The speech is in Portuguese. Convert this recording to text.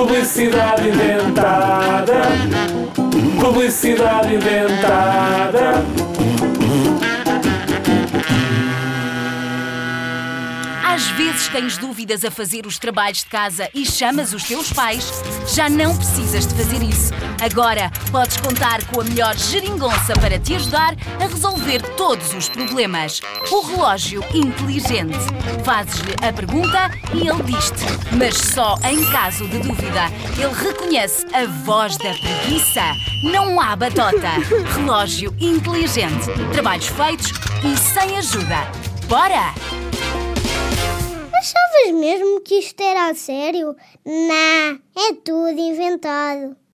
Publicidade inventada. Publicidade inventada. Às vezes tens dúvidas a fazer os trabalhos de casa e chamas os teus pais. Já não precisas de fazer isso. Agora podes contar com a melhor geringonça para te ajudar a resolver todos os problemas. O relógio inteligente. Fazes-lhe a pergunta e ele diz-te. Mas só em caso de dúvida. Ele reconhece a voz da preguiça. Não há batota. Relógio inteligente. Trabalhos feitos e sem ajuda. Bora! Mesmo que isto era sério? Não, é tudo inventado.